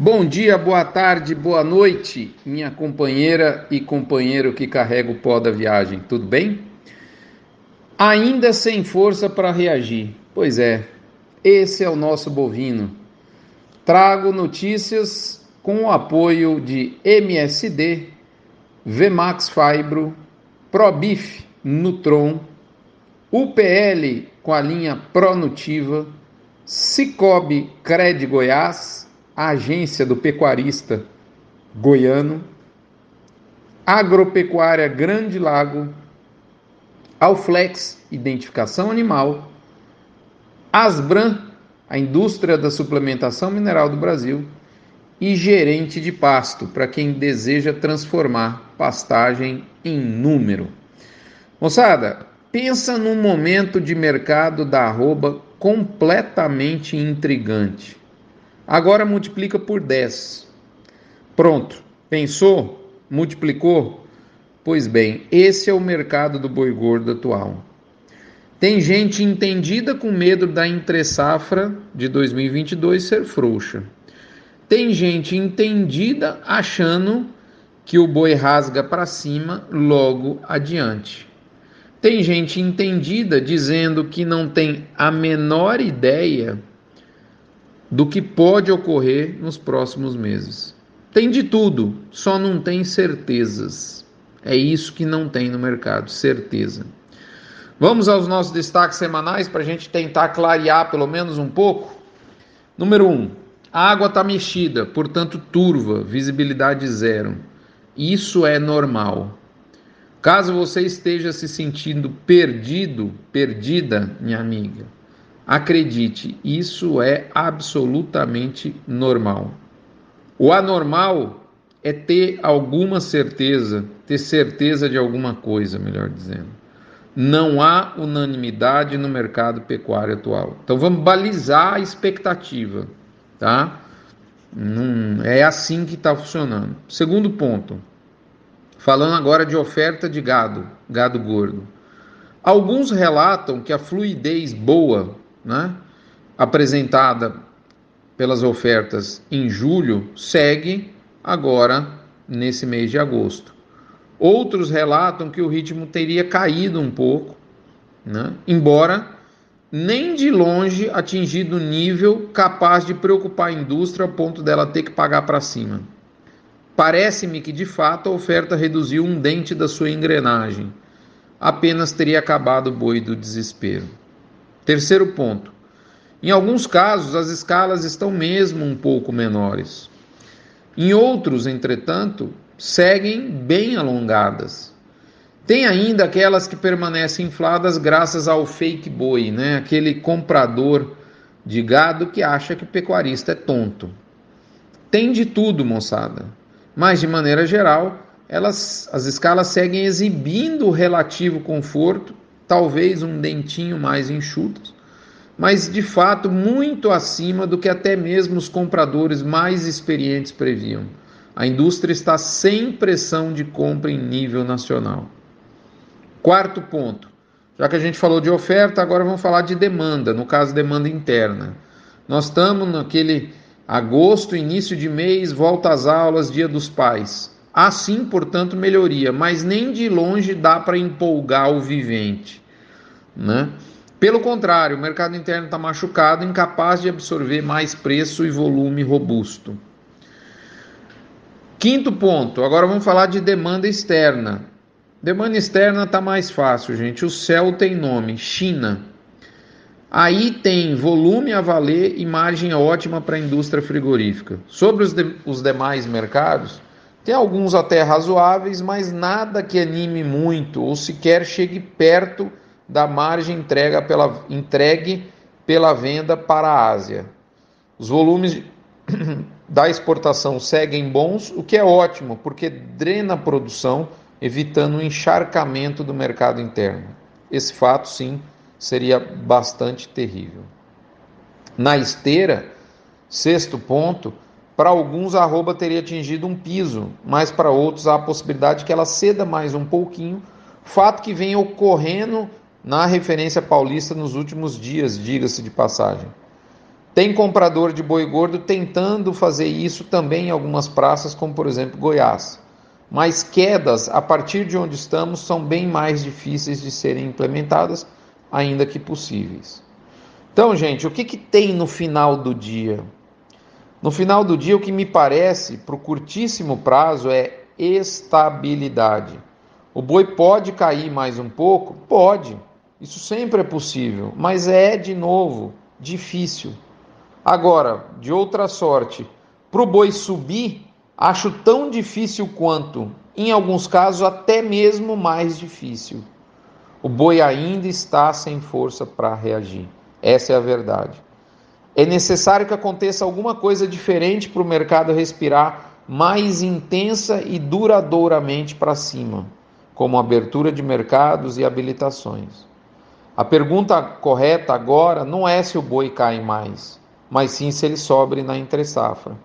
Bom dia, boa tarde, boa noite, minha companheira e companheiro que carrega o pó da viagem, tudo bem? Ainda sem força para reagir. Pois é, esse é o nosso bovino. Trago notícias com o apoio de MSD, Vmax Fibro, Probif, Nutron, UPL com a linha Pronutiva, Cicobi Cred Goiás, a agência do pecuarista goiano, Agropecuária Grande Lago, Alflex Identificação Animal, Asbran, a indústria da suplementação mineral do Brasil, e gerente de pasto, para quem deseja transformar pastagem em número. Moçada, pensa num momento de mercado da arroba completamente intrigante. Agora multiplica por 10. Pronto. Pensou? Multiplicou? Pois bem, esse é o mercado do boi gordo atual. Tem gente entendida com medo da entre-safra de 2022 ser frouxa. Tem gente entendida achando que o boi rasga para cima logo adiante. Tem gente entendida dizendo que não tem a menor ideia do que pode ocorrer nos próximos meses. Tem de tudo, só não tem certezas. É isso que não tem no mercado, certeza. Vamos aos nossos destaques semanais para a gente tentar clarear pelo menos um pouco. Número 1. Um, a água está mexida, portanto turva, visibilidade zero. Isso é normal. Caso você esteja se sentindo perdido, perdida, minha amiga, Acredite, isso é absolutamente normal. O anormal é ter alguma certeza, ter certeza de alguma coisa, melhor dizendo. Não há unanimidade no mercado pecuário atual. Então vamos balizar a expectativa, tá? É assim que está funcionando. Segundo ponto, falando agora de oferta de gado, gado gordo. Alguns relatam que a fluidez boa né, apresentada pelas ofertas em julho segue agora nesse mês de agosto. Outros relatam que o ritmo teria caído um pouco, né, embora nem de longe atingido nível capaz de preocupar a indústria ao ponto dela ter que pagar para cima. Parece-me que de fato a oferta reduziu um dente da sua engrenagem. Apenas teria acabado o boi do desespero. Terceiro ponto. Em alguns casos, as escalas estão mesmo um pouco menores. Em outros, entretanto, seguem bem alongadas. Tem ainda aquelas que permanecem infladas graças ao fake boi, né? aquele comprador de gado que acha que o pecuarista é tonto. Tem de tudo, moçada. Mas, de maneira geral, elas, as escalas seguem exibindo o relativo conforto talvez um dentinho mais enxutos, mas de fato muito acima do que até mesmo os compradores mais experientes previam. A indústria está sem pressão de compra em nível nacional. Quarto ponto. Já que a gente falou de oferta, agora vamos falar de demanda, no caso, demanda interna. Nós estamos naquele agosto, início de mês, volta às aulas, dia dos pais. Há sim, portanto, melhoria, mas nem de longe dá para empolgar o vivente. Né? Pelo contrário, o mercado interno está machucado, incapaz de absorver mais preço e volume robusto. Quinto ponto, agora vamos falar de demanda externa. Demanda externa está mais fácil, gente. O céu tem nome, China. Aí tem volume a valer e margem ótima para a indústria frigorífica. Sobre os, de, os demais mercados, tem alguns até razoáveis, mas nada que anime muito ou sequer chegue perto da margem entrega pela, entregue pela venda para a Ásia. Os volumes da exportação seguem bons, o que é ótimo, porque drena a produção, evitando o encharcamento do mercado interno. Esse fato, sim, seria bastante terrível. Na esteira, sexto ponto, para alguns, a arroba teria atingido um piso, mas para outros há a possibilidade que ela ceda mais um pouquinho, fato que vem ocorrendo na referência paulista nos últimos dias, diga-se de passagem. Tem comprador de boi gordo tentando fazer isso também em algumas praças, como por exemplo Goiás. Mas quedas a partir de onde estamos são bem mais difíceis de serem implementadas, ainda que possíveis. Então, gente, o que, que tem no final do dia? No final do dia, o que me parece, para o curtíssimo prazo, é estabilidade. O boi pode cair mais um pouco? Pode. Isso sempre é possível, mas é, de novo, difícil. Agora, de outra sorte, para o boi subir, acho tão difícil quanto, em alguns casos, até mesmo mais difícil. O boi ainda está sem força para reagir. Essa é a verdade. É necessário que aconteça alguma coisa diferente para o mercado respirar mais intensa e duradouramente para cima, como abertura de mercados e habilitações. A pergunta correta agora não é se o boi cai mais, mas sim se ele sobe na entre-safra.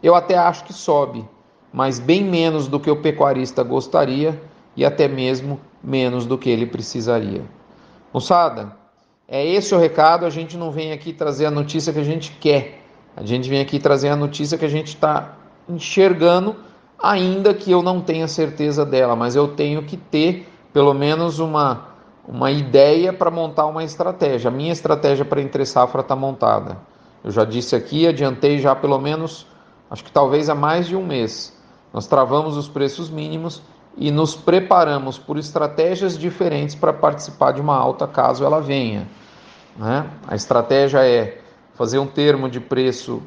Eu até acho que sobe, mas bem menos do que o pecuarista gostaria e até mesmo menos do que ele precisaria. Moçada, é esse o recado. A gente não vem aqui trazer a notícia que a gente quer, a gente vem aqui trazer a notícia que a gente está enxergando, ainda que eu não tenha certeza dela, mas eu tenho que ter pelo menos uma, uma ideia para montar uma estratégia. A minha estratégia para entre safra está montada. Eu já disse aqui, adiantei já pelo menos, acho que talvez há mais de um mês. Nós travamos os preços mínimos e nos preparamos por estratégias diferentes para participar de uma alta caso ela venha. Né? A estratégia é fazer um termo de preço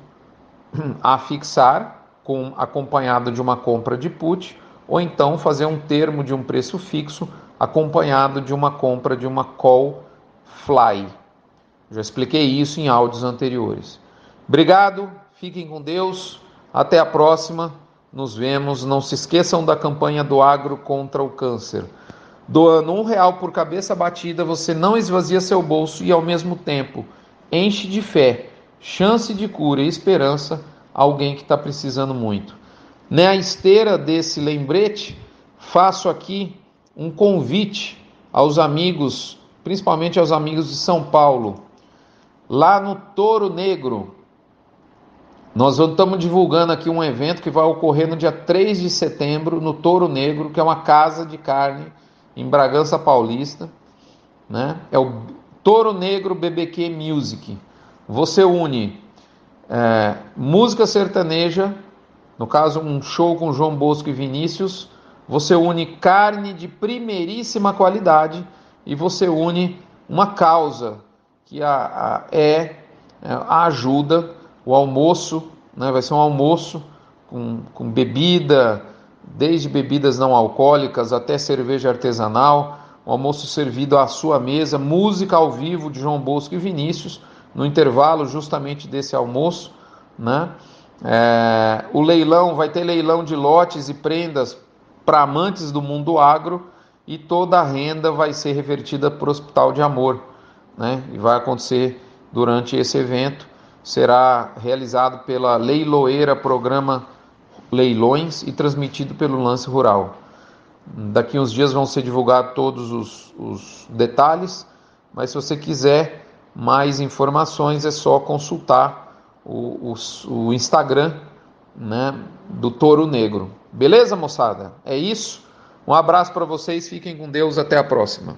a fixar, com, acompanhado de uma compra de put, ou então fazer um termo de um preço fixo acompanhado de uma compra de uma call fly. Já expliquei isso em áudios anteriores. Obrigado, fiquem com Deus, até a próxima, nos vemos. Não se esqueçam da campanha do agro contra o câncer. Doando um real por cabeça batida, você não esvazia seu bolso e, ao mesmo tempo, enche de fé, chance de cura e esperança alguém que está precisando muito. Na esteira desse lembrete, faço aqui um convite aos amigos, principalmente aos amigos de São Paulo lá no Touro Negro. Nós estamos divulgando aqui um evento que vai ocorrer no dia 3 de setembro no Touro Negro, que é uma casa de carne em Bragança Paulista. Né? É o Touro Negro BBQ Music. Você une é, música sertaneja, no caso um show com João Bosco e Vinícius, você une carne de primeiríssima qualidade e você une uma causa que a, a, é, é a ajuda, o almoço, né, vai ser um almoço com, com bebida, desde bebidas não alcoólicas até cerveja artesanal, um almoço servido à sua mesa, música ao vivo de João Bosco e Vinícius, no intervalo justamente desse almoço, né? É, o leilão vai ter leilão de lotes e prendas para amantes do mundo agro e toda a renda vai ser revertida para o Hospital de Amor né? E vai acontecer durante esse evento. Será realizado pela Leiloeira Programa Leilões e transmitido pelo Lance Rural. Daqui uns dias vão ser divulgados todos os, os detalhes, mas se você quiser mais informações é só consultar o, o, o Instagram né, do Touro Negro. Beleza, moçada? É isso. Um abraço para vocês, fiquem com Deus, até a próxima.